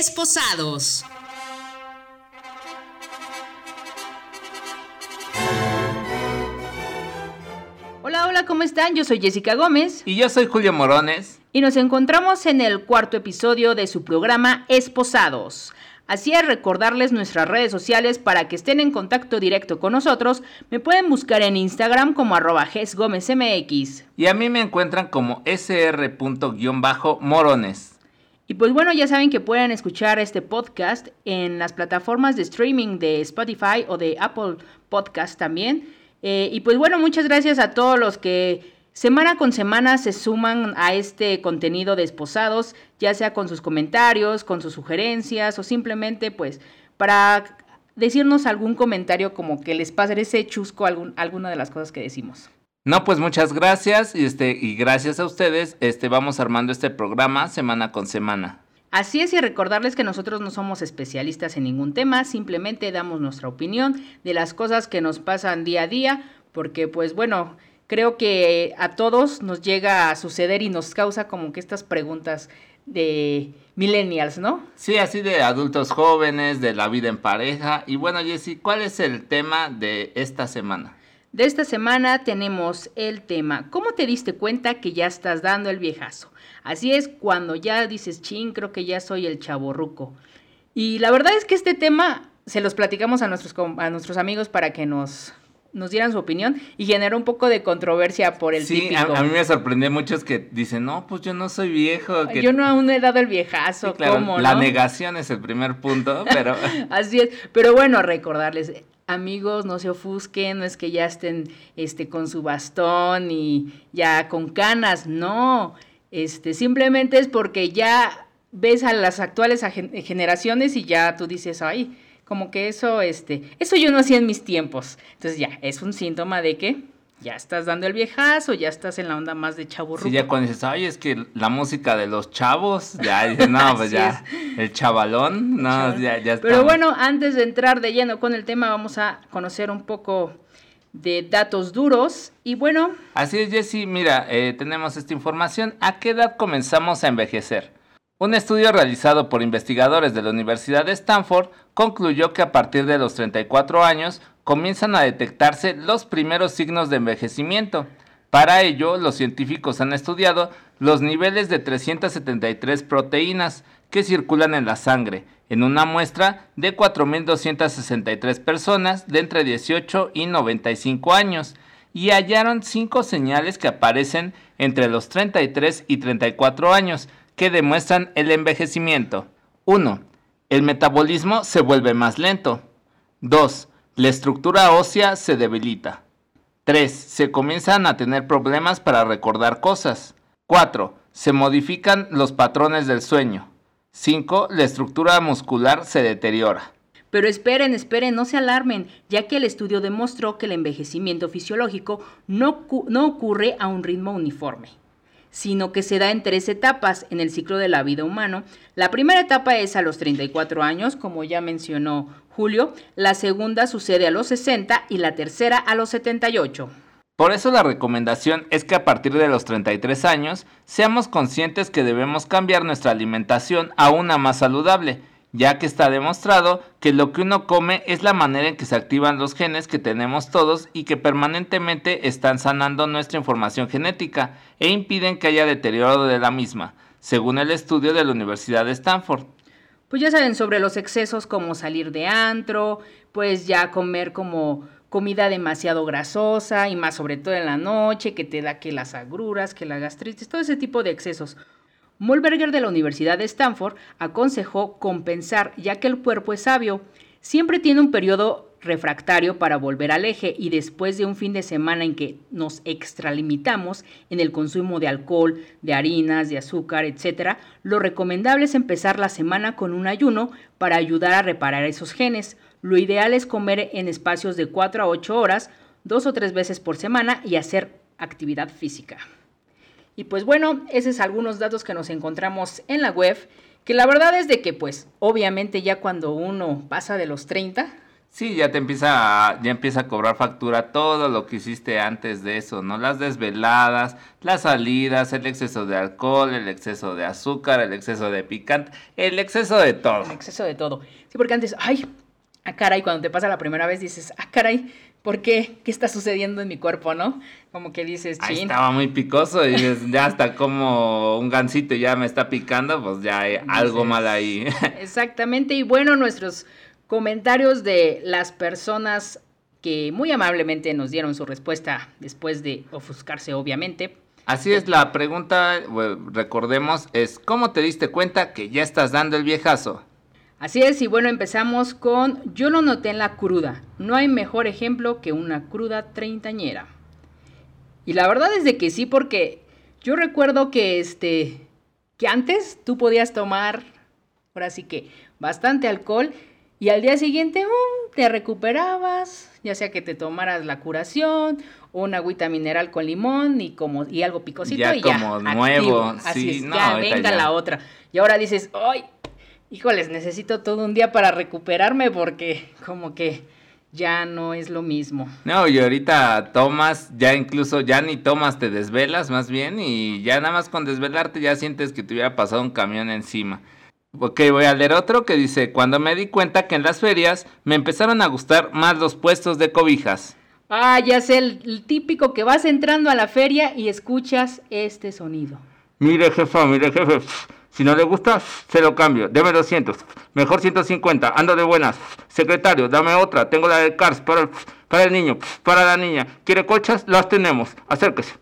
Esposados. Hola, hola, ¿cómo están? Yo soy Jessica Gómez. Y yo soy Julio Morones. Y nos encontramos en el cuarto episodio de su programa Esposados. Así es, recordarles nuestras redes sociales para que estén en contacto directo con nosotros. Me pueden buscar en Instagram como arroba mx Y a mí me encuentran como sr.morones. Y pues bueno, ya saben que pueden escuchar este podcast en las plataformas de streaming de Spotify o de Apple Podcast también. Eh, y pues bueno, muchas gracias a todos los que semana con semana se suman a este contenido de esposados, ya sea con sus comentarios, con sus sugerencias o simplemente pues para decirnos algún comentario como que les ese chusco algún, alguna de las cosas que decimos. No, pues muchas gracias y, este, y gracias a ustedes este, vamos armando este programa semana con semana. Así es y recordarles que nosotros no somos especialistas en ningún tema, simplemente damos nuestra opinión de las cosas que nos pasan día a día, porque pues bueno, creo que a todos nos llega a suceder y nos causa como que estas preguntas de millennials, ¿no? Sí, así de adultos jóvenes, de la vida en pareja. Y bueno, Jessy, ¿cuál es el tema de esta semana? De esta semana tenemos el tema, ¿cómo te diste cuenta que ya estás dando el viejazo? Así es cuando ya dices, ching, creo que ya soy el chaborruco. Y la verdad es que este tema se los platicamos a nuestros, a nuestros amigos para que nos, nos dieran su opinión y generó un poco de controversia por el sí, A, a, mí me sorprendió muchos que dicen, no, pues yo no soy viejo. Yo no aún he dado el viejazo, ¿cómo, La negación es el primer punto, pero... Así es, pero bueno, recordarles, amigos, no se ofusquen, no es que ya estén este, con su bastón y ya con canas, no, este, simplemente es porque ya ves a las actuales generaciones y ya tú dices, ay, como que eso, este, eso yo no hacía en mis tiempos. Entonces ya, es un síntoma de que ya estás dando el viejazo, ya estás en la onda más de chavo Sí, ya cuando dices, ay, es que la música de los chavos, ya dices, no, pues ya, el chavalón, no, ya, ya está. Pero bueno, antes de entrar de lleno con el tema, vamos a conocer un poco de datos duros y bueno. Así es, Jessy, mira, eh, tenemos esta información. ¿A qué edad comenzamos a envejecer? Un estudio realizado por investigadores de la Universidad de Stanford concluyó que a partir de los 34 años comienzan a detectarse los primeros signos de envejecimiento. Para ello, los científicos han estudiado los niveles de 373 proteínas que circulan en la sangre en una muestra de 4.263 personas de entre 18 y 95 años y hallaron cinco señales que aparecen entre los 33 y 34 años que demuestran el envejecimiento. 1. El metabolismo se vuelve más lento. 2. La estructura ósea se debilita. 3. Se comienzan a tener problemas para recordar cosas. 4. Se modifican los patrones del sueño. 5. La estructura muscular se deteriora. Pero esperen, esperen, no se alarmen, ya que el estudio demostró que el envejecimiento fisiológico no, no ocurre a un ritmo uniforme sino que se da en tres etapas en el ciclo de la vida humano. La primera etapa es a los 34 años, como ya mencionó Julio, la segunda sucede a los 60 y la tercera a los 78. Por eso la recomendación es que a partir de los 33 años seamos conscientes que debemos cambiar nuestra alimentación a una más saludable, ya que está demostrado que lo que uno come es la manera en que se activan los genes que tenemos todos y que permanentemente están sanando nuestra información genética e impiden que haya deterioro de la misma, según el estudio de la Universidad de Stanford. Pues ya saben sobre los excesos como salir de antro, pues ya comer como comida demasiado grasosa y más sobre todo en la noche, que te da que las agruras, que la gastritis, todo ese tipo de excesos. Molberger de la Universidad de Stanford aconsejó compensar ya que el cuerpo es sabio. Siempre tiene un periodo refractario para volver al eje y después de un fin de semana en que nos extralimitamos en el consumo de alcohol, de harinas, de azúcar, etc., lo recomendable es empezar la semana con un ayuno para ayudar a reparar esos genes. Lo ideal es comer en espacios de 4 a 8 horas, dos o tres veces por semana y hacer actividad física. Y pues bueno, esos son algunos datos que nos encontramos en la web, que la verdad es de que pues obviamente ya cuando uno pasa de los 30, Sí, ya te empieza a, ya empieza a cobrar factura todo lo que hiciste antes de eso, ¿no? Las desveladas, las salidas, el exceso de alcohol, el exceso de azúcar, el exceso de picante, el exceso de todo. El exceso de todo. Sí, porque antes, ay, ah, caray, cuando te pasa la primera vez dices, ah, caray, ¿por qué? ¿Qué está sucediendo en mi cuerpo, no? Como que dices, Ahí estaba muy picoso y ya hasta como un gansito ya me está picando, pues ya hay algo mal ahí. Exactamente, y bueno, nuestros comentarios de las personas que muy amablemente nos dieron su respuesta después de ofuscarse, obviamente. Así es, la pregunta, recordemos, es ¿cómo te diste cuenta que ya estás dando el viejazo? Así es, y bueno, empezamos con Yo lo noté en la cruda. No hay mejor ejemplo que una cruda treintañera. Y la verdad es de que sí, porque yo recuerdo que este que antes tú podías tomar, ahora sí que bastante alcohol y al día siguiente um, te recuperabas, ya sea que te tomaras la curación, o una agüita mineral con limón y como y algo picosito ya y como nuevo, Así es, ya venga la otra. Y ahora dices, "Ay, híjoles, necesito todo un día para recuperarme porque como que ya no es lo mismo. No, y ahorita tomas, ya incluso ya ni tomas, te desvelas más bien y ya nada más con desvelarte ya sientes que te hubiera pasado un camión encima. Ok, voy a leer otro que dice, cuando me di cuenta que en las ferias me empezaron a gustar más los puestos de cobijas. Ah, ya sé, el, típico que vas entrando a la feria y escuchas este sonido. Mire, jefa, mire, jefe, si no le gusta, se lo cambio, deme 200, mejor 150, ando de buenas. Secretario, dame otra, tengo la de Cars para el, para el niño, para la niña. ¿Quiere colchas? Las tenemos, acérquese.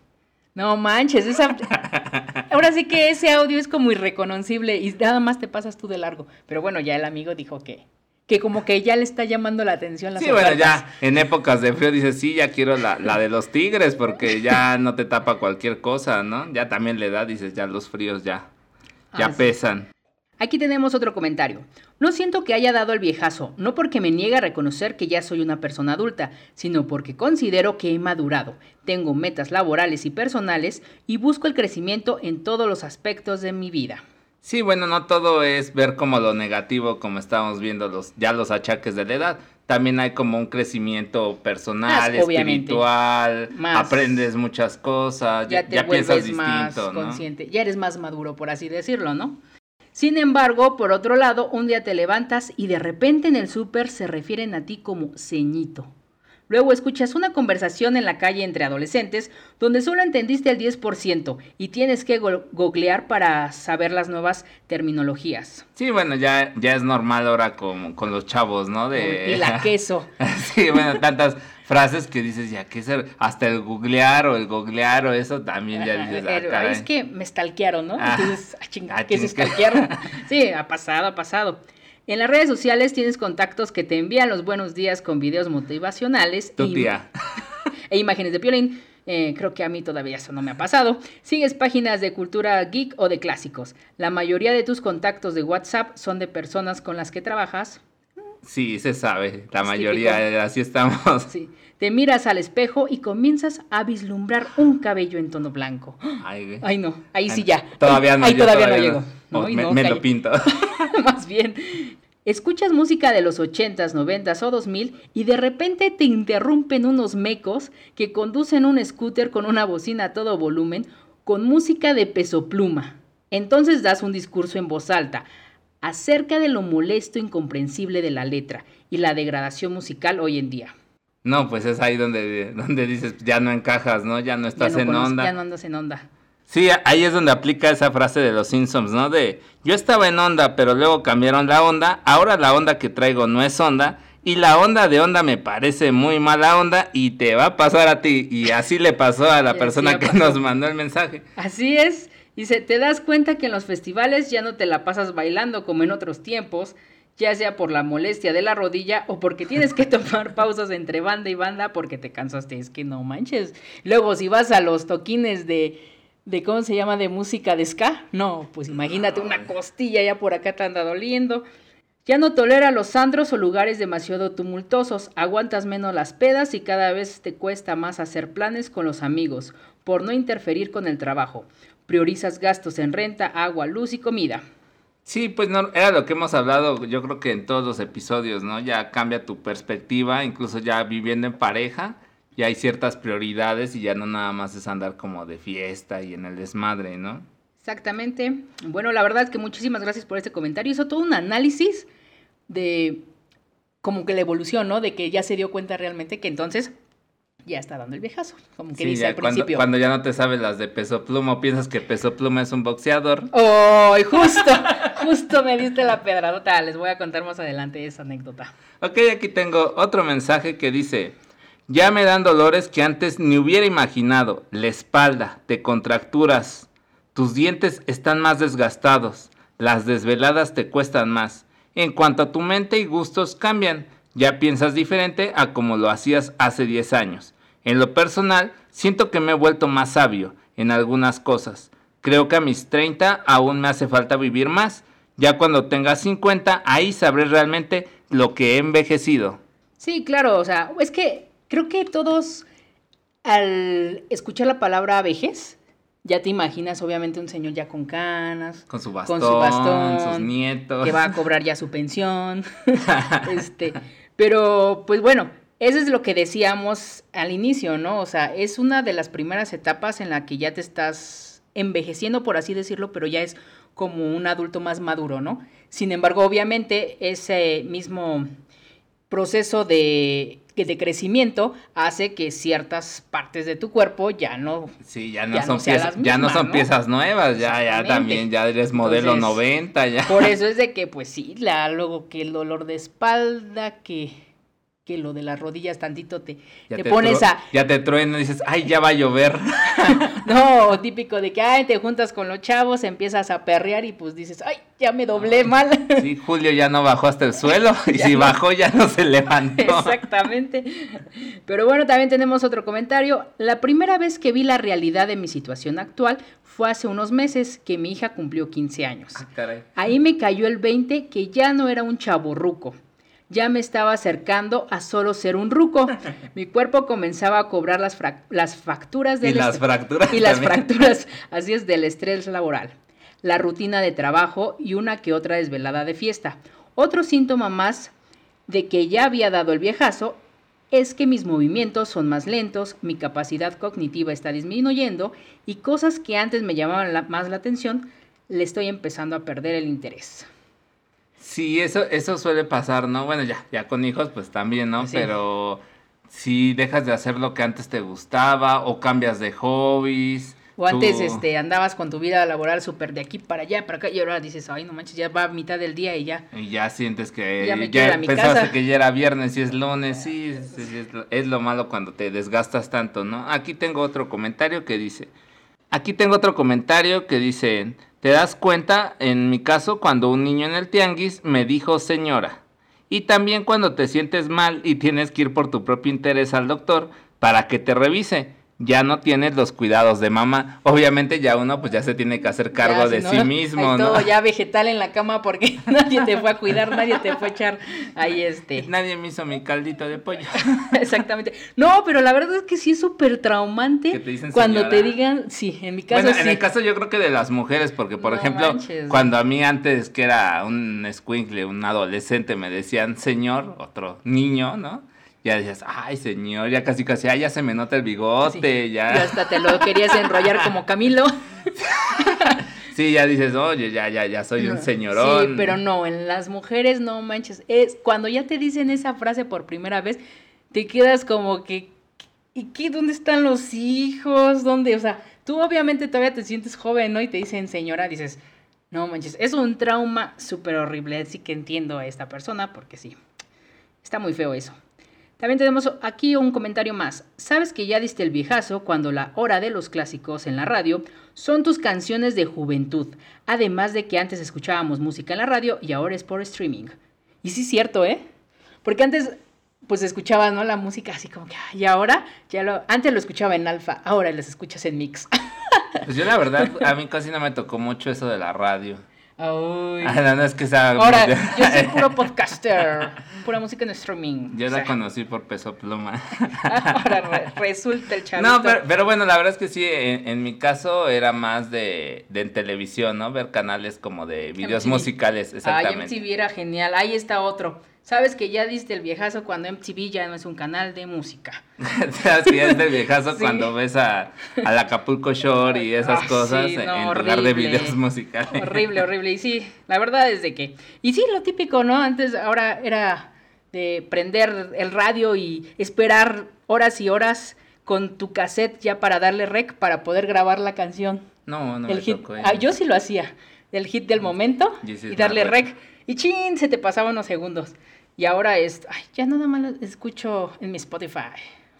No manches, esa... ahora sí que ese audio es como irreconocible y nada más te pasas tú de largo. Pero bueno, ya el amigo dijo que, que como que ya le está llamando la atención las Sí, bueno, ya en épocas de frío dices, sí, ya quiero la, la, de los tigres porque ya no te tapa cualquier cosa, ¿no? Ya también le da, dices, ya los fríos ya, ya pesan. Aquí tenemos otro comentario. No siento que haya dado el viejazo, no porque me niegue a reconocer que ya soy una persona adulta, sino porque considero que he madurado, tengo metas laborales y personales y busco el crecimiento en todos los aspectos de mi vida. Sí, bueno, no todo es ver como lo negativo, como estamos viendo los, ya los achaques de la edad. También hay como un crecimiento personal, espiritual, aprendes muchas cosas, ya, piensas distinto, más consciente, ya eres más maduro, por así decirlo, ¿no? Sin embargo, por otro lado, un día te levantas y de repente en el súper se refieren a ti como ceñito. Luego escuchas una conversación en la calle entre adolescentes donde solo entendiste el 10% y tienes que googlear para saber las nuevas terminologías. Sí, bueno, ya, ya es normal ahora con, con los chavos, ¿no? De... Y la queso. sí, bueno, tantas frases que dices, ya, ¿qué ser? Hasta el googlear o el googlear o eso también ya dices, ah, Es que me stalkearon, ¿no? Ah, Entonces, ah, ¿qué es stalkearon? sí, ha pasado, ha pasado. En las redes sociales tienes contactos que te envían los buenos días con videos motivacionales. Tu tía. e imágenes de violín. Eh, creo que a mí todavía eso no me ha pasado. Sigues páginas de cultura geek o de clásicos. La mayoría de tus contactos de WhatsApp son de personas con las que trabajas. Sí, se sabe. La mayoría, así estamos. Sí. Te miras al espejo y comienzas a vislumbrar un cabello en tono blanco. Ay, Ay no, ahí sí ya. Todavía no. Ahí todavía, no llego. Me, lo pinto. Más bien. Escuchas música de los 80s, 90s o 2000 y de repente te interrumpen unos mecos que conducen un scooter con una bocina a todo volumen con música de peso pluma. Entonces das un discurso en voz alta acerca de lo molesto e incomprensible de la letra y la degradación musical hoy en día. No, pues es ahí donde, donde dices, ya no encajas, ¿no? Ya no estás en onda. Ya no andas en onda. Sí, ahí es donde aplica esa frase de los Simpsons, ¿no? De yo estaba en onda, pero luego cambiaron la onda, ahora la onda que traigo no es onda, y la onda de onda me parece muy mala onda y te va a pasar a ti. Y así le pasó a la persona que nos mandó el mensaje. Así es. Dice, te das cuenta que en los festivales ya no te la pasas bailando como en otros tiempos, ya sea por la molestia de la rodilla o porque tienes que tomar pausas entre banda y banda porque te cansaste. Es que no manches. Luego, si vas a los toquines de, de ¿cómo se llama? De música de ska, no, pues imagínate una costilla ya por acá te anda doliendo. Ya no tolera los andros o lugares demasiado tumultuosos, aguantas menos las pedas y cada vez te cuesta más hacer planes con los amigos, por no interferir con el trabajo. Priorizas gastos en renta, agua, luz y comida. Sí, pues no, era lo que hemos hablado, yo creo que en todos los episodios, ¿no? Ya cambia tu perspectiva, incluso ya viviendo en pareja, ya hay ciertas prioridades y ya no nada más es andar como de fiesta y en el desmadre, ¿no? Exactamente. Bueno, la verdad es que muchísimas gracias por este comentario. Hizo todo un análisis de como que la evolución, ¿no? De que ya se dio cuenta realmente que entonces ya está dando el viejazo, como que dice al principio. Cuando ya no te sabes las de peso pluma, piensas que peso pluma es un boxeador. ¡Oh! Justo, justo me diste la pedradota. Les voy a contar más adelante esa anécdota. Ok, aquí tengo otro mensaje que dice: Ya me dan dolores que antes ni hubiera imaginado. La espalda, te contracturas. Tus dientes están más desgastados. Las desveladas te cuestan más. En cuanto a tu mente y gustos cambian, ya piensas diferente a como lo hacías hace 10 años. En lo personal, siento que me he vuelto más sabio en algunas cosas. Creo que a mis 30 aún me hace falta vivir más. Ya cuando tenga 50, ahí sabré realmente lo que he envejecido. Sí, claro, o sea, es que creo que todos al escuchar la palabra vejez, ya te imaginas, obviamente, un señor ya con canas. Con su bastón, con su bastón sus nietos. Que va a cobrar ya su pensión. este, pero, pues bueno, eso es lo que decíamos al inicio, ¿no? O sea, es una de las primeras etapas en la que ya te estás envejeciendo, por así decirlo, pero ya es como un adulto más maduro, ¿no? Sin embargo, obviamente, ese mismo proceso de de crecimiento hace que ciertas partes de tu cuerpo ya no sí ya no son piezas ya no son piezas nuevas ya ya también ya eres modelo 90 ya. por eso es de que pues sí la, luego que el dolor de espalda que que lo de las rodillas tantito te, te, pones a... Ya te truena y dices, ay, ya va a llover. no, típico de que, ay, te juntas con los chavos, empiezas a perrear y pues dices, ay, ya me doblé mal. sí, Julio ya no bajó hasta el suelo y si bajó ya no se levantó. Exactamente. Pero bueno, también tenemos otro comentario. La primera vez que vi la realidad de mi situación actual fue hace unos meses que mi hija cumplió 15 años. Ah, Ahí me cayó el 20 que ya no era un chaborruco ya me estaba acercando a solo ser un ruco. Mi cuerpo comenzaba a cobrar las, las facturas del... Y las fracturas. Y las fracturas, así es, del estrés laboral. La rutina de trabajo y una que otra desvelada de fiesta. Otro síntoma más de que ya había dado el viejazo es que mis movimientos son más lentos, mi capacidad cognitiva está disminuyendo y cosas que antes me llamaban más la atención, le estoy empezando a perder el interés. Sí, eso, eso suele pasar, ¿no? Bueno, ya, ya con hijos, pues también, ¿no? Pero si dejas de hacer lo que antes te gustaba o cambias de hobbies. O antes este, andabas con tu vida laboral súper de aquí para allá, para acá, y ahora dices, ay, no manches, ya va a mitad del día y ya. Y ya sientes que ya, me ya pensaste que ya era viernes y es lunes, sí, es, lo malo cuando te desgastas tanto, ¿no? Aquí tengo otro comentario que dice, aquí tengo otro comentario que dice, te das cuenta, en mi caso, cuando un niño en el tianguis me dijo señora. Y también cuando te sientes mal y tienes que ir por tu propio interés al doctor para que te revise ya no tienes los cuidados de mamá. Obviamente ya uno pues ya se tiene que hacer cargo de sí mismo, ¿no? Todo ya vegetal en la cama porque nadie te fue a cuidar, nadie te fue a echar ahí este. Nadie me hizo mi caldito de pollo. Exactamente. No, pero la verdad es que sí es súper traumante cuando te digan, sí, en mi caso bueno, en el caso yo creo que de las mujeres, porque por ejemplo, cuando a mí antes que era un squinkle, un adolescente, me decían señor, otro niño, ¿no? Ya decías, ay señor, ya casi casi, ay, ya se me nota el bigote, ya. Ya hasta te lo querías enrollar como Camilo. sí, ya dices, oye, ya, ya, ya soy un señorón. Sí, pero no, en las mujeres no manches. Es cuando ya te dicen esa frase por primera vez, te quedas como que, ¿y qué? ¿Dónde están los hijos? ¿Dónde? O sea, tú obviamente todavía te sientes joven, ¿no? Y te dicen señora, dices, no manches, es un trauma súper horrible. Así que entiendo a esta persona porque sí, está muy feo eso. También tenemos aquí un comentario más. ¿Sabes que ya diste el viejazo cuando la hora de los clásicos en la radio son tus canciones de juventud? Además de que antes escuchábamos música en la radio y ahora es por streaming. Y sí es cierto, ¿eh? Porque antes pues escuchaba, ¿no? La música así como que, y ahora, ya lo, antes lo escuchaba en alfa, ahora las escuchas en mix. Pues yo la verdad, a mí casi no me tocó mucho eso de la radio. Uy. Ah, no, no es que sea... Ahora, yo soy puro podcaster, pura música en streaming. Yo o la conocí por Peso Pluma. Ahora re- resulta el chavito. No, pero, pero bueno, la verdad es que sí, en, en mi caso era más de, de en televisión, ¿no? Ver canales como de videos MTV. musicales, Ay, exactamente. MTV era genial. Ahí está otro. Sabes que ya diste el viejazo cuando MTV ya no es un canal de música. Ya es del viejazo Sí. cuando ves a, al Acapulco Shore y esas Ah, cosas sí, en- no, en lugar de horrible. videos musicales. Horrible, horrible. Y sí, la verdad es de que. Y sí, lo típico, ¿no? Antes, ahora era de prender el radio y esperar horas y horas con tu cassette ya para darle rec para poder grabar la canción. No, no el me hit. tocó. ¿eh? Ah, yo sí lo hacía. El hit del momento Y darle rec. Y chin, se te pasaba unos segundos. Y ahora es. Ay, ya nada más lo escucho en mi Spotify.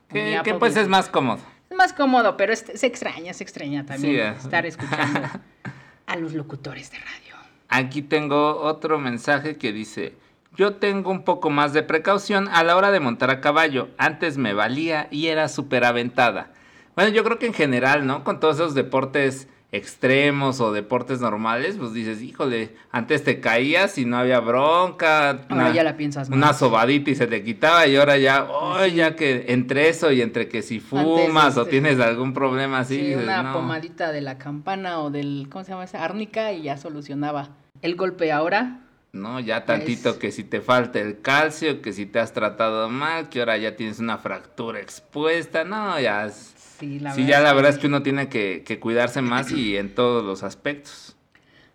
Que, que pues es más cómodo. Es más cómodo, pero es- se extraña, se extraña también Sí, estar escuchando a los locutores de radio. Aquí tengo otro mensaje que dice, yo tengo un poco más de precaución a la hora de montar a caballo. Antes me valía y era súper aventada. Bueno, yo creo que en general, ¿no? Con todos esos deportes extremos o deportes normales, pues dices, híjole, antes te caías y no había bronca. Ahora ya la piensas más. Una sobadita y se te quitaba y ahora ya, oh, ya que entre eso y entre que si fumas o este, tienes algún problema así, Sí, dices, una no. pomadita de la campana o del, ¿cómo se llama esa? Árnica y ya solucionaba el golpe. Ahora, No, ya tantito Es- que si te falta el calcio, que si te has tratado mal, que ahora ya tienes una fractura expuesta, no, ya es... sí, la sí, verdad. ya la verdad es que uno tiene que, que cuidarse más y en todos los aspectos.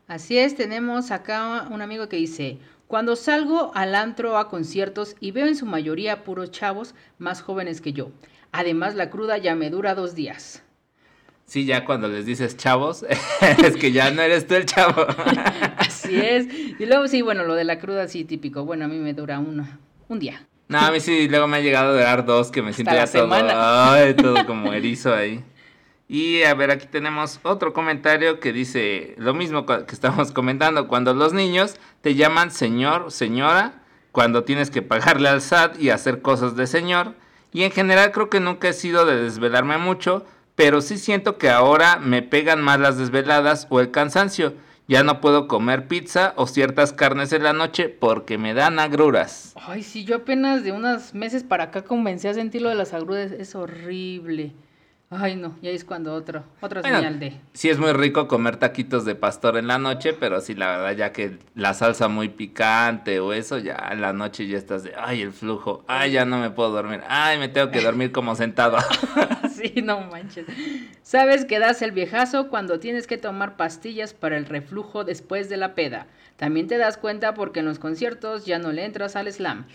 Así es, tenemos acá un amigo que dice, cuando salgo al antro a conciertos y veo en su mayoría puros chavos más jóvenes que yo. Además, la cruda ya me dura dos días. Sí, ya cuando les dices chavos, es que ya no eres tú el chavo. Así es. Y luego sí, bueno, lo de la cruda sí típico. Bueno, a mí me dura una, un día. No, a mí sí, luego me ha llegado a dar dos que me Hasta siento ya todo, ay, todo como erizo ahí. Y a ver, aquí tenemos otro comentario que dice lo mismo que estamos comentando, cuando los niños te llaman señor, señora, cuando tienes que pagarle al SAT y hacer cosas de señor. Y en general creo que nunca he sido de desvelarme mucho, pero sí siento que ahora me pegan más las desveladas o el cansancio. Ya no puedo comer pizza o ciertas carnes en la noche porque me dan agruras. Ay, sí, yo apenas de unos meses para acá comencé a sentir lo de las agruras. Es horrible. Ay, no, ya es cuando otro, otra Bueno, señal de... Sí es muy rico comer taquitos de pastor en la noche, pero sí la verdad ya que la salsa muy picante o eso, ya en la noche ya estás de, ay, el flujo, ay, ya no me puedo dormir, ay, me tengo que dormir como sentado. Sí, no manches. Sabes que das el viejazo cuando tienes que tomar pastillas para el reflujo después de la peda. También te das cuenta porque en los conciertos ya no le entras al slam.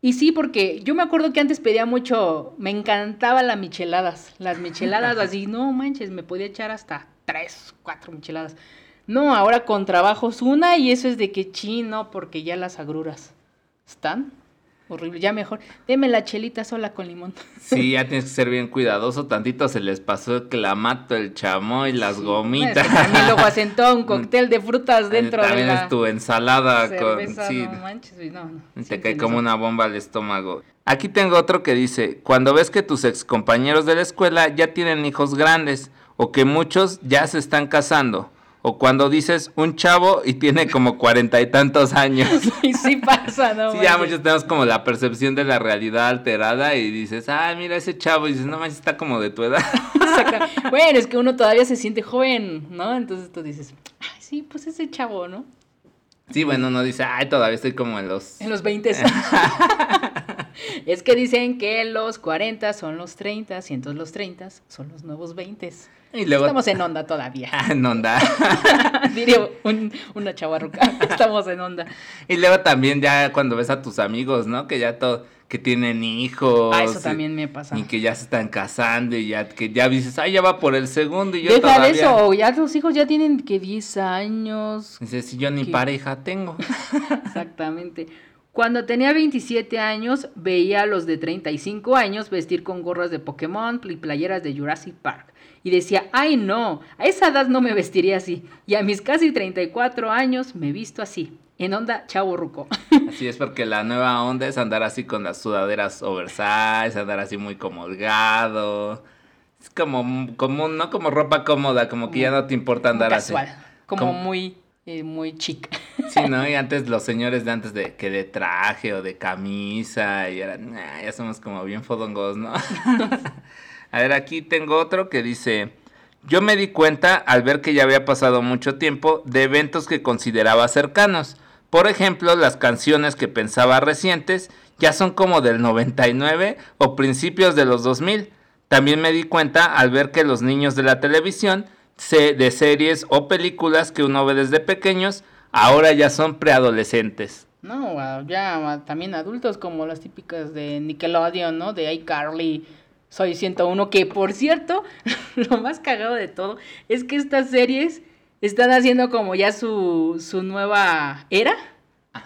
Y sí, porque yo me acuerdo que antes pedía mucho, me encantaba las micheladas. Las micheladas así, no manches, me podía echar hasta tres, cuatro micheladas. No, ahora con trabajos una y eso es de que chino, porque ya las agruras están horrible. Ya mejor, deme la chelita sola con limón. Sí, ya tienes que ser bien cuidadoso, tantito se les pasó el clamato, el chamoy, las Sí, gomitas. es que también luego todo un cóctel de frutas dentro de También la es tu ensalada cerveza, con... Sí, no manches, no, no. Te Sí cae como una bomba al estómago. Aquí tengo otro que dice, cuando ves que tus ex compañeros de la escuela ya tienen hijos grandes o que muchos ya se están casando. O cuando dices un chavo y tiene como cuarenta y tantos años. Y sí pasa, ¿no? Sí, ya muchos tenemos como la percepción de la realidad alterada y dices, ay, mira ese chavo. Y dices, no manches, está como de tu edad. Bueno, es que uno todavía se siente joven, ¿no? Entonces tú dices, ay, sí, pues ese chavo, ¿no? Sí, bueno, uno dice, ay, todavía estoy como en los... En los 20. es que dicen que los 40 son los 30 y entonces los 30 son los nuevos 20. Y luego... Estamos en onda todavía. En onda. Diría un- una chavarruca. Estamos en onda. Y luego también ya cuando ves a tus amigos, ¿no? Que ya todo, que tienen hijos. Ah, eso también me pasa. Y que ya se están casando y ya que ya dices, ay, ya va por el segundo y yo Deja todavía. de eso, ya tus hijos ya tienen que 10 años. Dices, si yo ni pareja tengo. Exactamente. Cuando tenía 27 años, veía a los de 35 años vestir con gorras de Pokémon y playeras de Jurassic Park. Y decía, ay no, a esa edad no me vestiría así. Y a mis casi 34 años me visto así. En onda chavo ruco. Así es porque la nueva onda es andar así con las sudaderas oversize, andar así muy comolgado. Es como común, ¿no? Como ropa cómoda, como que ya no te importa andar así. casual. Como Como- muy eh, muy chica. Sí, ¿no? Y antes los señores de antes de que de traje o de camisa y eran, nah, ya somos como bien fodongos, ¿no? A ver, aquí tengo otro que dice, yo me di cuenta al ver que ya había pasado mucho tiempo de eventos que consideraba cercanos. Por ejemplo, las canciones que pensaba recientes ya son como del 99 o principios de los 2000. También me di cuenta al ver que los niños de la televisión, de series o películas que uno ve desde pequeños, ahora ya son preadolescentes. No, ya también adultos como las típicas de Nickelodeon, ¿no? De iCarly, Soy 101, que por cierto, lo más cagado de todo es que estas series están haciendo como ya su, su nueva era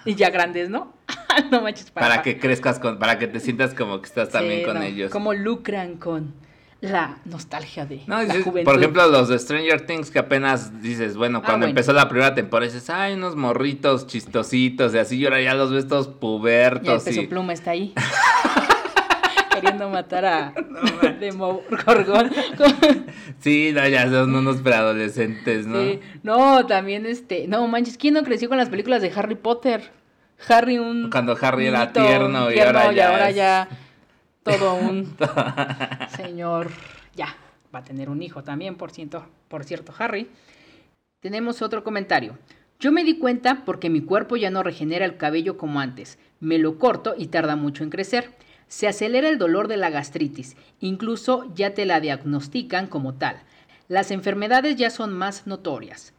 y ya grandes, ¿no? no manches, para, para que crezcas con, para que te sientas como que estás también con ellos. Como lucran con la nostalgia de la juventud. Por ejemplo, los de Stranger Things que apenas dices, bueno, ah, cuando empezó la primera temporada dices, ay, unos morritos chistositos y así, y ahora ya los ves todos pubertos. Y el pluma está ahí. queriendo matar a no, Gorgón. sí, no, ya son unos preadolescentes, ¿no? Sí, no, también este, no manches, ¿quién no creció con las películas de Harry Potter? Harry un cuando Harry era tierno, y ahora ya ahora ya todo un señor ya va a tener un hijo también, por cierto, por cierto, Harry. Tenemos otro comentario. Yo me di cuenta porque mi cuerpo ya no regenera el cabello como antes. Me lo corto y tarda mucho en crecer. Se acelera el dolor de la gastritis, incluso ya te la diagnostican como tal. Las enfermedades ya son más notorias.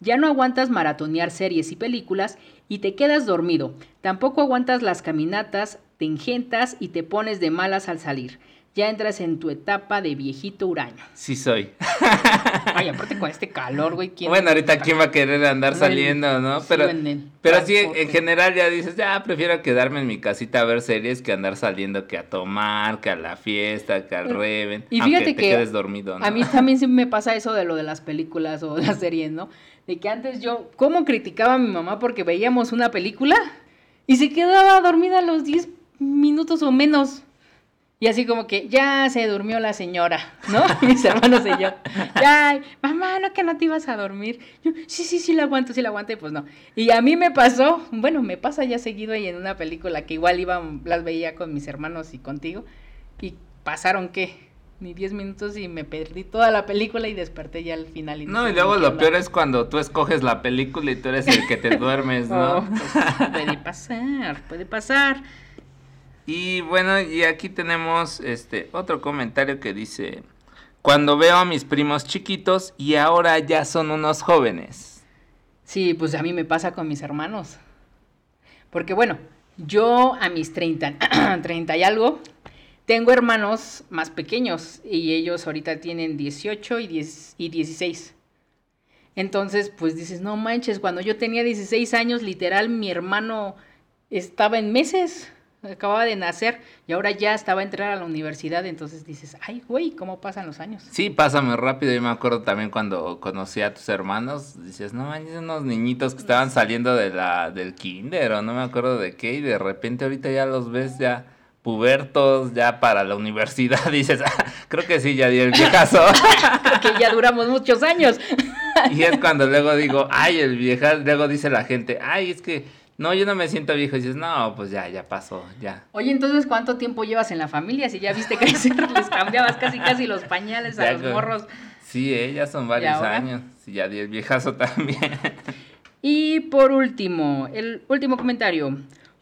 Ya no aguantas maratonear series y películas y te quedas dormido. Tampoco aguantas las caminatas, te ingentas y te pones de malas al salir ya entras en tu etapa de viejito huraño. Sí soy. Ay, aparte con este calor, güey. bueno, ahorita quién va a querer andar saliendo, ¿no? Pero, sí, pero sí, en general ya dices, ya prefiero quedarme en mi casita a ver series que andar saliendo que a tomar, que a la fiesta, que al reven. Y fíjate te que quedes dormido, ¿no? a mí también sí me pasa eso de lo de las películas o las series, ¿no? De que antes yo, ¿cómo criticaba a mi mamá porque veíamos una película y se quedaba dormida a los 10 minutos o menos? Y así como que ya se durmió la señora, ¿no? Mis hermanos y yo. Ya, mamá, no que no te ibas a dormir. Yo, sí, sí, sí la aguanto, sí la aguanto, y pues no. Y a mí me pasó, bueno, me pasa ya seguido ahí en una película que igual iba, las veía con mis hermanos y contigo. Y pasaron, ¿qué? Ni 10 minutos y me perdí toda la película y desperté ya al final. Y no, y luego lo peor es cuando tú escoges la película y tú eres el que te duermes, ¿no? Oh, pues, puede pasar, puede pasar. Y bueno, y aquí tenemos este otro comentario que dice, cuando veo a mis primos chiquitos y ahora ya son unos jóvenes. Sí, pues a mí me pasa con mis hermanos. Porque bueno, yo a mis 30, 30 y algo, tengo hermanos más pequeños y ellos ahorita tienen 18 y, 10, y 16. Entonces, pues dices, no manches, cuando yo tenía 16 años, literal, mi hermano estaba en meses acababa de nacer y ahora ya estaba a entrar a la universidad, entonces dices, ay, güey, ¿cómo pasan los años? Sí, pasa muy rápido. Yo me acuerdo también cuando conocí a tus hermanos, dices, no manches, unos niñitos que estaban saliendo de la, del kinder o no me acuerdo de qué, y de repente ahorita ya los ves ya pubertos, ya para la universidad, dices, ah, creo que sí, ya di el viejazo. creo que ya duramos muchos años. y es cuando luego digo, ay, el viejazo, luego dice la gente, ay, es que no, yo no me siento viejo. Y dices, no, pues ya, ya pasó, ya. Oye, entonces, ¿cuánto tiempo llevas en la familia? Si ya viste crecer, les cambiabas casi, casi los pañales a los morros. Sí, eh, ya son varios años. Sí, ya di el viejazo también. Y por último, el último comentario.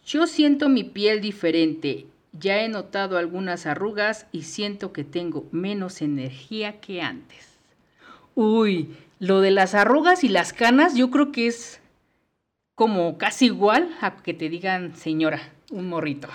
Yo siento mi piel diferente. Ya he notado algunas arrugas y siento que tengo menos energía que antes. Uy, lo de las arrugas y las canas, yo creo que es como casi igual a que te digan señora, un morrito.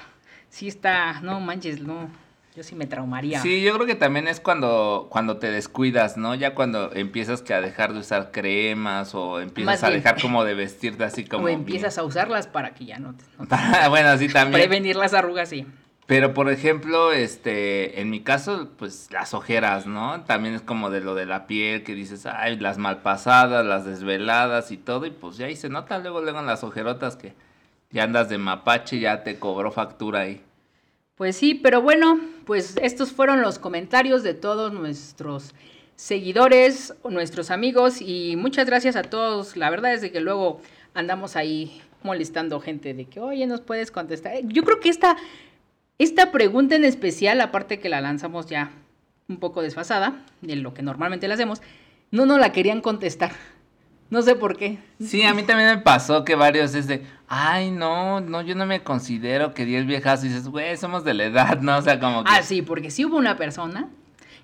Sí está, no manches, no, yo sí me traumaría. Sí, yo creo que también es cuando, cuando te descuidas, ¿no? Ya cuando empiezas que a dejar de usar cremas o empiezas a dejar como de vestirte así como... O empiezas a usarlas para que ya no te... bueno, sí también. Prevenir las arrugas, sí. Pero por ejemplo, este, en mi caso, pues las ojeras, ¿no? También es como de lo de la piel que dices, ay, las malpasadas, las desveladas y todo, y pues ya ahí se nota luego, luego en las ojerotas que ya andas de mapache, ya te cobró factura ahí. Pues sí, pero bueno, pues estos fueron los comentarios de todos nuestros seguidores, nuestros amigos y muchas gracias a todos. La verdad es de que luego andamos ahí molestando gente de que, oye, nos puedes contestar. Yo creo que esta, esta pregunta en especial, aparte que la lanzamos ya un poco desfasada de lo que normalmente la hacemos, no nos la querían contestar. No sé por qué. Sí, a mí también me pasó que varios es de, ay, no, no, yo no me considero que 10 viejas. Y dices, güey, somos de la edad, ¿no? O sea, como que... Ah, sí, porque sí hubo una persona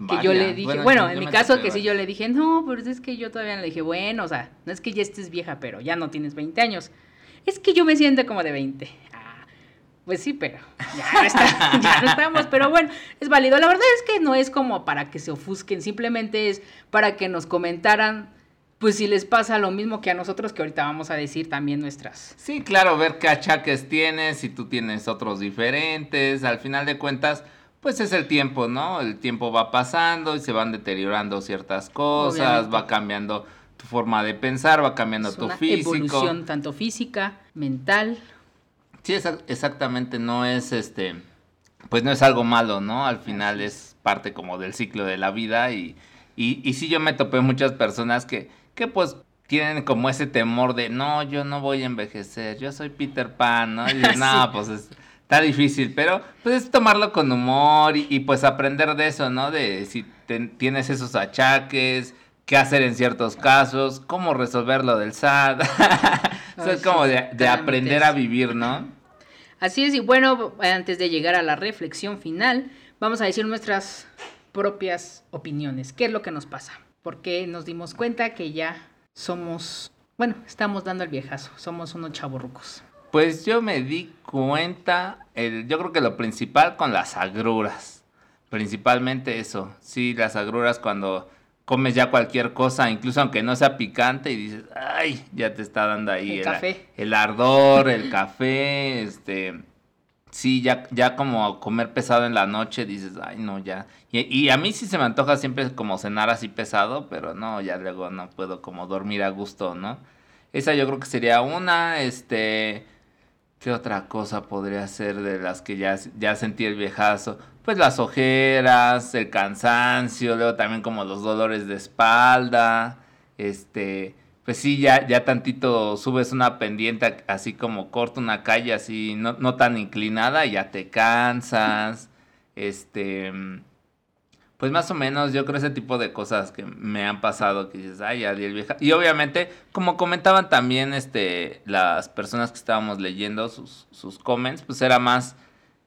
que yo le dije, bueno, en mi caso que sí yo le dije, no, pero es que yo todavía le dije, bueno, o sea, no es que ya estés vieja, pero ya no tienes 20 años. Es que yo me siento como de 20. Pues sí, pero ya no, está, ya no estamos, pero bueno, es válido. La verdad es que no es como para que se ofusquen, simplemente es para que nos comentaran pues si les pasa lo mismo que a nosotros, que ahorita vamos a decir también nuestras. Sí, claro, ver qué achaques tienes, si tú tienes otros diferentes, al final de cuentas, pues es el tiempo, ¿no? El tiempo va pasando y se van deteriorando ciertas cosas, va cambiando tu forma de pensar, va cambiando es tu una físico. Evolución tanto física, mental. Sí, exactamente, no es este, pues no es algo malo, ¿no? Al final es parte como del ciclo de la vida y, y, y sí yo me topé muchas personas que que pues tienen como ese temor de, no, yo no voy a envejecer, yo soy Peter Pan, ¿no? Y no, pues está difícil, pero pues es tomarlo con humor y, pues aprender de eso, ¿no? De si tienes esos achaques, qué hacer en ciertos casos, cómo resolverlo del SAT. eso es como de, de aprender a vivir, ¿no? Así es, y bueno, antes de llegar a la reflexión final, vamos a decir nuestras propias opiniones. ¿Qué es lo que nos pasa? porque nos dimos cuenta que ya somos, bueno, estamos dando el viejazo, somos unos chaburrucos. Pues yo me di cuenta, el, yo creo que lo principal con las agruras, principalmente eso, sí, las agruras cuando comes ya cualquier cosa, incluso aunque no sea picante y dices, ay, ya te está dando ahí el, café. el ardor, el café, este, sí, ya, ya como comer pesado en la noche, dices, ay, no, ya. Y, a mí sí se me antoja siempre como cenar así pesado, pero no, ya luego no puedo como dormir a gusto, ¿no? Esa yo creo que sería una, este... ¿Qué otra cosa podría ser de las que ya, ya sentí el viejazo? Pues las ojeras, el cansancio, luego también como los dolores de espalda, este pues sí, ya, ya tantito subes una pendiente así como corta una calle así, no, no tan inclinada, y ya te cansas. Este, pues más o menos yo creo ese tipo de cosas que me han pasado que dices, ay, ya el vieja. Y obviamente, como comentaban también este, las personas que estábamos leyendo sus, sus comments, pues era más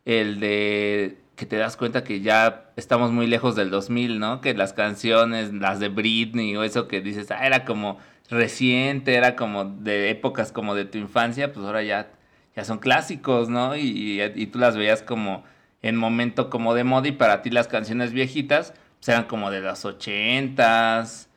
el de que te das cuenta que ya estamos muy lejos del 2000, ¿no? Que las canciones, las de Britney o eso que dices, ah, era como reciente, era como de épocas como de tu infancia, pues ahora ya, ya son clásicos, ¿no? Y, y, tú las veías como en momento como de moda y para ti las canciones viejitas pues eran como de las ochentas.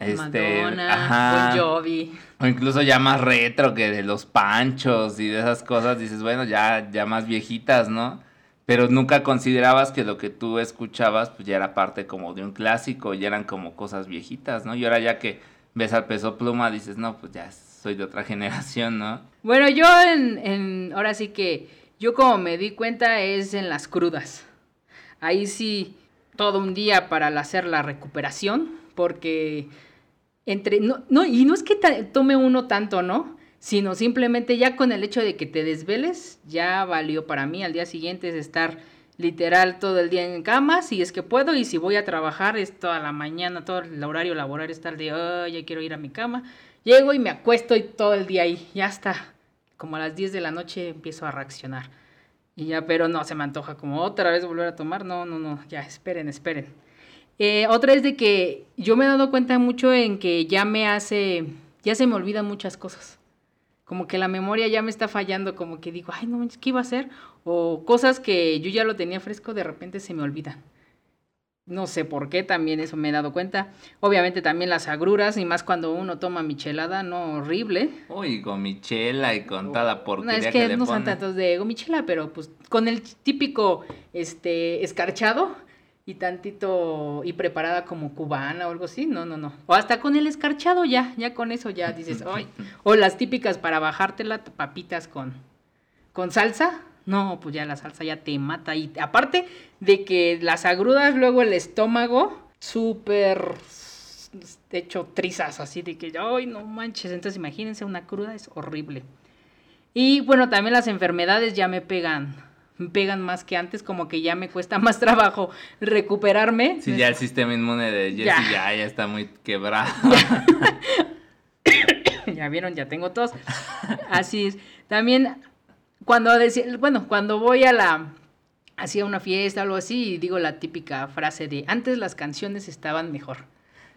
Este, Madonna, Bon Jovi. O incluso ya más retro que de los panchos y de esas cosas, dices, bueno, ya, ya más viejitas, ¿no? Pero nunca considerabas que lo que tú escuchabas pues ya era parte como de un clásico, ya eran como cosas viejitas, ¿no? Y ahora ya que ves al peso pluma, dices, no, pues ya soy de otra generación, ¿no? Bueno, yo en, en, ahora sí que, yo como me di cuenta es en las crudas. Ahí sí, todo un día para hacer la recuperación, porque entre, no, no y no es que tome uno tanto, ¿no? Sino simplemente ya con el hecho de que te desveles, ya valió para mí. Al día siguiente es estar literal todo el día en cama, si es que puedo, y si voy a trabajar es toda la mañana, todo el horario laboral está el de, oh, ya quiero ir a mi cama. Llego y me acuesto y todo el día ahí, ya está. Como a las 10 de la noche empiezo a reaccionar. Y ya, pero no, se me antoja como otra vez volver a tomar. No, no, no, ya, esperen, esperen. Eh, otra es de que yo me he dado cuenta mucho en que ya me hace, ya se me olvidan muchas cosas como que la memoria ya me está fallando, como que digo, ay, no, ¿qué iba a hacer? O cosas que yo ya lo tenía fresco, de repente se me olvidan. No sé por qué, también eso me he dado cuenta. Obviamente también las agruras, y más cuando uno toma michelada, no horrible. Uy, gomichela y con toda la porquería No, es que, no son tantos de gomichela, pero pues con el típico este escarchado, y tantito y preparada como cubana o algo así, no, no, no. O hasta con el escarchado ya, ya con eso ya dices, ay, o las típicas para bajártela, papitas con, con salsa, no, pues ya la salsa ya te mata. Y aparte de que las agrudas luego el estómago, súper hecho trizas, así de que, ay, no manches. Entonces, imagínense, una cruda es horrible. Y bueno, también las enfermedades ya me pegan. Pegan más que antes, como que ya me cuesta más trabajo recuperarme. Sí, ya el sistema inmune de Jessy ya, ya, está muy quebrado. ya vieron, ya tengo tos. Así es. También cuando decía, bueno, cuando voy a la hacía una fiesta o algo así, y digo la típica frase de antes las canciones estaban mejor.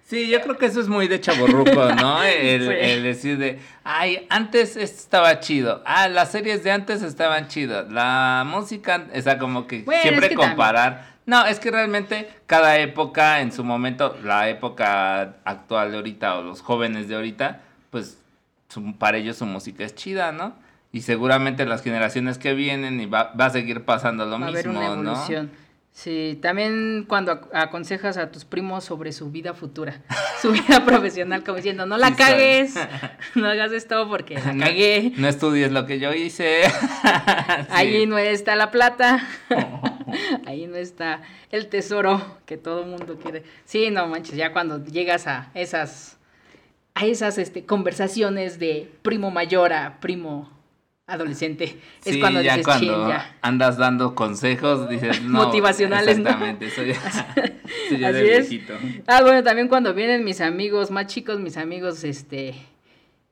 Sí, yo creo que eso es muy de chaborruco, ¿no? El, decir de, ay, antes estaba chido. Ah, las series de antes estaban chidas. La música, o sea, como que siempre comparar. No, es que realmente cada época en su momento, la época actual de ahorita o los jóvenes de ahorita, pues para ellos su música es chida, ¿no? Y seguramente las generaciones que vienen y va, va a seguir pasando lo mismo, haber una evolución. Sí, también cuando aconsejas a tus primos sobre su vida futura, su vida profesional, como diciendo, no la cagues, no hagas esto porque la cagué. No, estudies lo que yo hice. Ahí no está la plata, ahí no está el tesoro que todo mundo quiere. Sí, no manches, ya cuando llegas a esas, a esas este, conversaciones de primo mayor a primo adolescente. es cuando ya cuando andas dando consejos, dices, no, motivacionales, exactamente, soy, ya de viejito. Ah, bueno, también cuando vienen mis amigos más chicos, mis amigos este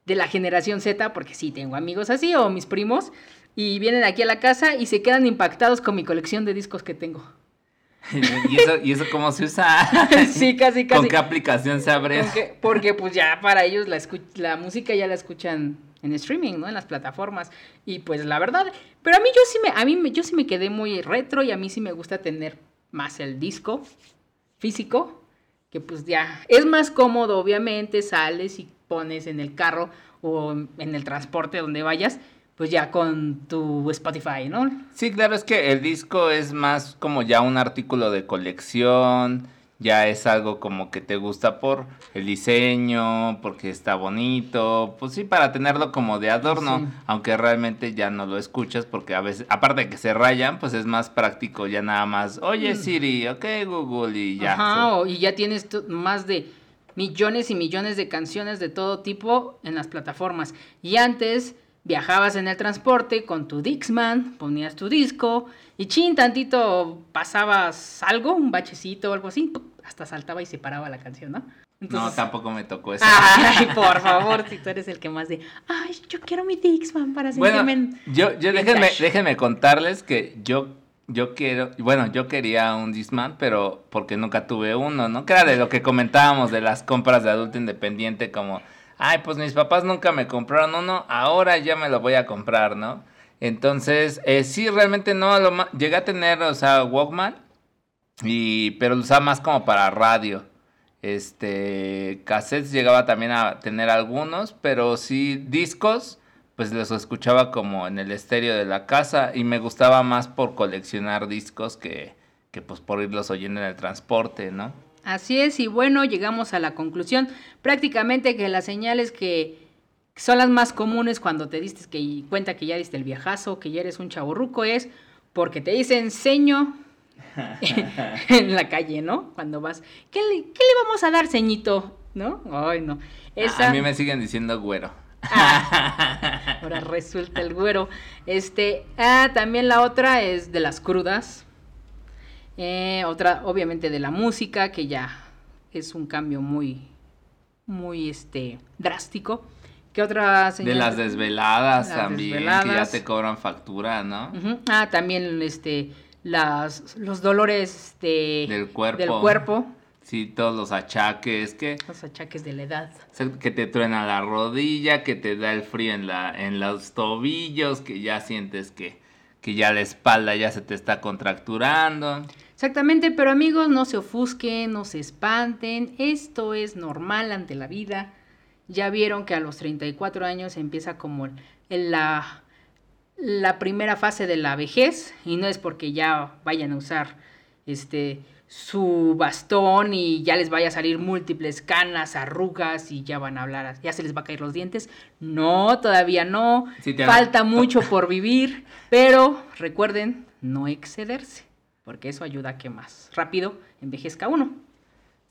de la generación Z, porque sí tengo amigos así o mis primos y vienen aquí a la casa y se quedan impactados con mi colección de discos que tengo. ¿Y eso, ¿Y eso cómo se usa? sí, casi, casi. ¿Con qué aplicación se abre? Porque, porque pues ya para ellos la, la música ya la escuchan en streaming, ¿no? En las plataformas. Y pues la verdad, pero a mí yo sí me, a mí yo sí me quedé muy retro y a mí sí me gusta tener más el disco físico, que pues ya es más cómodo, obviamente, sales y pones en el carro o en el transporte donde vayas, pues ya con tu Spotify, ¿no? Sí, claro, es que el disco es más como ya un artículo de colección, ya es algo como que te gusta por el diseño, porque está bonito, pues sí, para tenerlo como de adorno, aunque realmente ya no lo escuchas porque a veces, aparte de que se rayan, pues es más práctico ya nada más, oye mm. Siri, ok Google y ya. Ajá, y ya tienes más de millones y millones de canciones de todo tipo en las plataformas. Y antes viajabas en el transporte con tu Dixman, ponías tu disco y chin, tantito pasabas algo, un bachecito o algo así, hasta saltaba y se paraba la canción, ¿no? no, tampoco me tocó eso. Ay, por favor, si tú eres el que más de, ay, yo quiero mi Dixman para sentirme bueno, yo, yo déjenme, déjenme contarles que yo yo quiero, bueno, yo quería un Disman, pero porque nunca tuve uno, ¿no? Que era de lo que comentábamos de las compras de adulto independiente, como, ay, pues mis papás nunca me compraron uno, ahora ya me lo voy a comprar, ¿no? Entonces, eh, sí, realmente no, lo llegué a tener, o sea, Walkman, y, pero lo usaba más como para radio. Este, cassettes llegaba también a tener algunos, pero sí, discos, pues los escuchaba como en el estéreo de la casa y me gustaba más por coleccionar discos que, que pues por irlos oyendo en el transporte, ¿no? Así es, y bueno, llegamos a la conclusión prácticamente que las señales que son las más comunes cuando te diste que cuenta que ya diste el viajazo, que ya eres un chaborruco, es porque te dicen seño en la calle, ¿no? Cuando vas, ¿qué le, qué le vamos a dar, ceñito? ¿No? Ay, no. A mí me siguen diciendo güero. Ah, ahora resulta el güero. Este, ah, también la otra es de las crudas. Eh, otra, obviamente, de la música, que ya es un cambio muy, muy, este, drástico. ¿Qué otra De las desveladas también, que ya te cobran factura, ¿no? Ah, también este las los dolores de, del cuerpo. Del cuerpo. Sí, todos los achaques que los achaques de la edad. Que te truena la rodilla, que te da el frío en la en los tobillos, que ya sientes que que ya la espalda ya se te está contracturando. Exactamente, pero amigos, no se ofusquen, no se espanten, esto es normal ante la vida ya vieron que a los 34 años empieza como la, la primera fase de la vejez y no es porque ya vayan a usar este su bastón y ya les vaya a salir múltiples canas, arrugas y ya van a hablar, ya se les va a caer los dientes. No, todavía no. Falta mucho por vivir, pero recuerden no excederse, porque eso ayuda a que más rápido envejezca uno.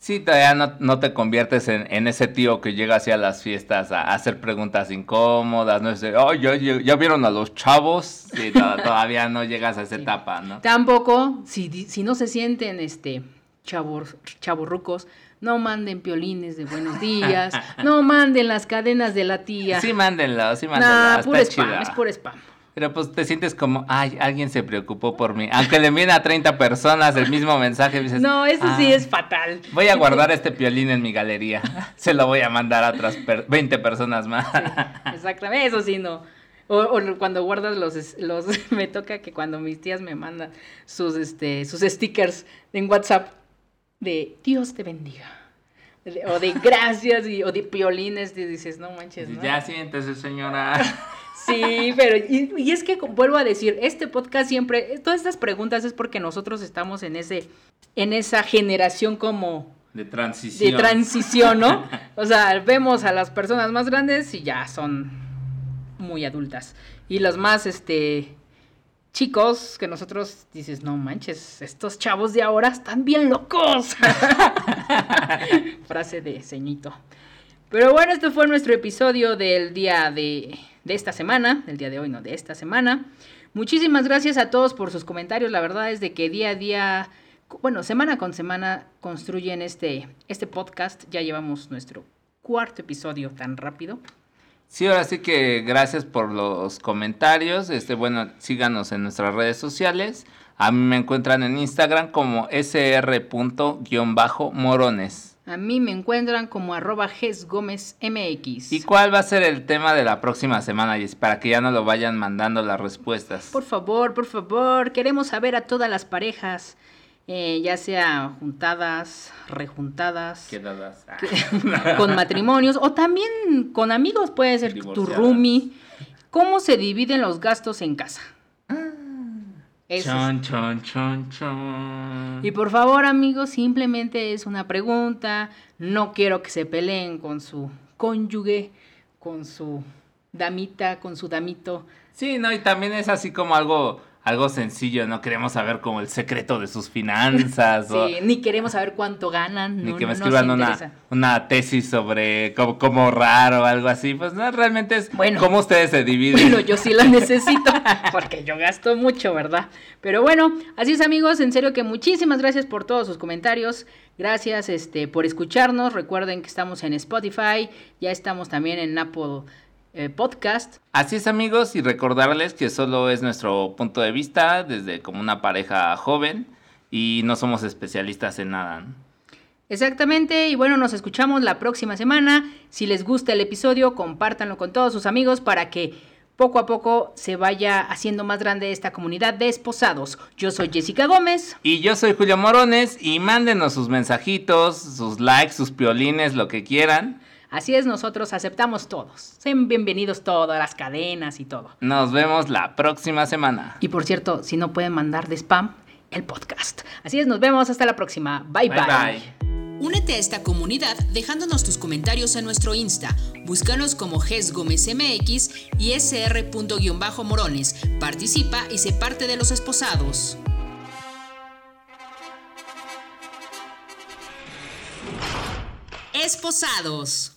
Sí, todavía no, no te conviertes en, en, ese tío que llega hacia las fiestas a, a hacer preguntas incómodas, no sé, oh, ¿ya, ya, vieron a los chavos? Sí, todavía no llegas a esa etapa, ¿no? Tampoco, si, si no se sienten este chavos, chavorrucos, no manden piolines de buenos días, no manden las cadenas de la tía. Sí, mándenlo, sí, mándenlo. Nah, puro spam, es puro spam. Pero pues te sientes como, ay, alguien se preocupó por mí. Aunque le envíen a 30 personas el mismo mensaje, dices, no, eso sí es fatal. Voy a guardar este piolín en mi galería. Se lo voy a mandar a otras 20 personas más. exactamente, eso sí no. O, cuando guardas los, los, me toca que cuando mis tías me mandan sus, este, sus stickers en WhatsApp de Dios te bendiga. O de gracias y, o de piolines, y dices, no manches, ¿no? Ya siéntese, señora. Sí, pero y, es que vuelvo a decir, este podcast siempre, todas estas preguntas es porque nosotros estamos en ese, en esa generación como de transición. De transición, ¿no? O sea, vemos a las personas más grandes y ya son muy adultas. Y los más, este, chicos que nosotros dices, no manches, estos chavos de ahora están bien locos. Frase de ceñito. Pero bueno, este fue nuestro episodio del día de de esta semana, del día de hoy, no, de esta semana. Muchísimas gracias a todos por sus comentarios. La verdad es de que día a día, bueno, semana con semana construyen este, este podcast. Ya llevamos nuestro cuarto episodio tan rápido. Sí, ahora sí que gracias por los comentarios. Este, bueno, síganos en nuestras redes sociales. A mí me encuentran en Instagram como sr.morones. A mí me encuentran como arroba MX. ¿Y cuál va a ser el tema de la próxima semana, Jess? Para que ya no lo vayan mandando las respuestas. Por favor, por favor, queremos saber a todas las parejas, eh, ya sea juntadas, rejuntadas. Quedadas. con matrimonios o también con amigos, puede ser tu roomie. ¿Cómo se dividen los gastos en casa? Chon, chon, chon, chon. Y por favor, amigos, simplemente es una pregunta. No quiero que se peleen con su cónyuge, con su damita, con su damito. Sí, no, y también es así como algo algo sencillo, no queremos saber como el secreto de sus finanzas. sí, ni queremos saber cuánto ganan. Ni que me escriban una, tesis sobre cómo, cómo ahorrar o algo así. Pues no, realmente es bueno, cómo ustedes se dividen. Bueno, yo sí la necesito porque yo gasto mucho, ¿verdad? Pero bueno, así es amigos, en serio que muchísimas gracias por todos sus comentarios. Gracias este, por escucharnos. Recuerden que estamos en Spotify, ya estamos también en Apple eh, podcast. Así es amigos y recordarles que solo es nuestro punto de vista desde como una pareja joven y no somos especialistas en nada. Exactamente, y bueno, nos escuchamos la próxima semana. Si les gusta el episodio, compártanlo con todos sus amigos para que poco a poco se vaya haciendo más grande esta comunidad de esposados. Yo soy Jessica Gómez. Y yo soy Julio Morones y mándenos sus mensajitos, sus likes, sus piolines, lo que quieran. Así es, nosotros aceptamos todos. Sean bienvenidos todas las cadenas y todo. Nos vemos la próxima semana. Y por cierto, si no pueden mandar de spam, el podcast. Así es, nos vemos hasta la próxima. Bye bye. bye. Únete a esta comunidad dejándonos tus comentarios en nuestro Insta. Búscanos como GES Gómez MX y sr.morones. Participa y sé parte de los esposados. Esposados.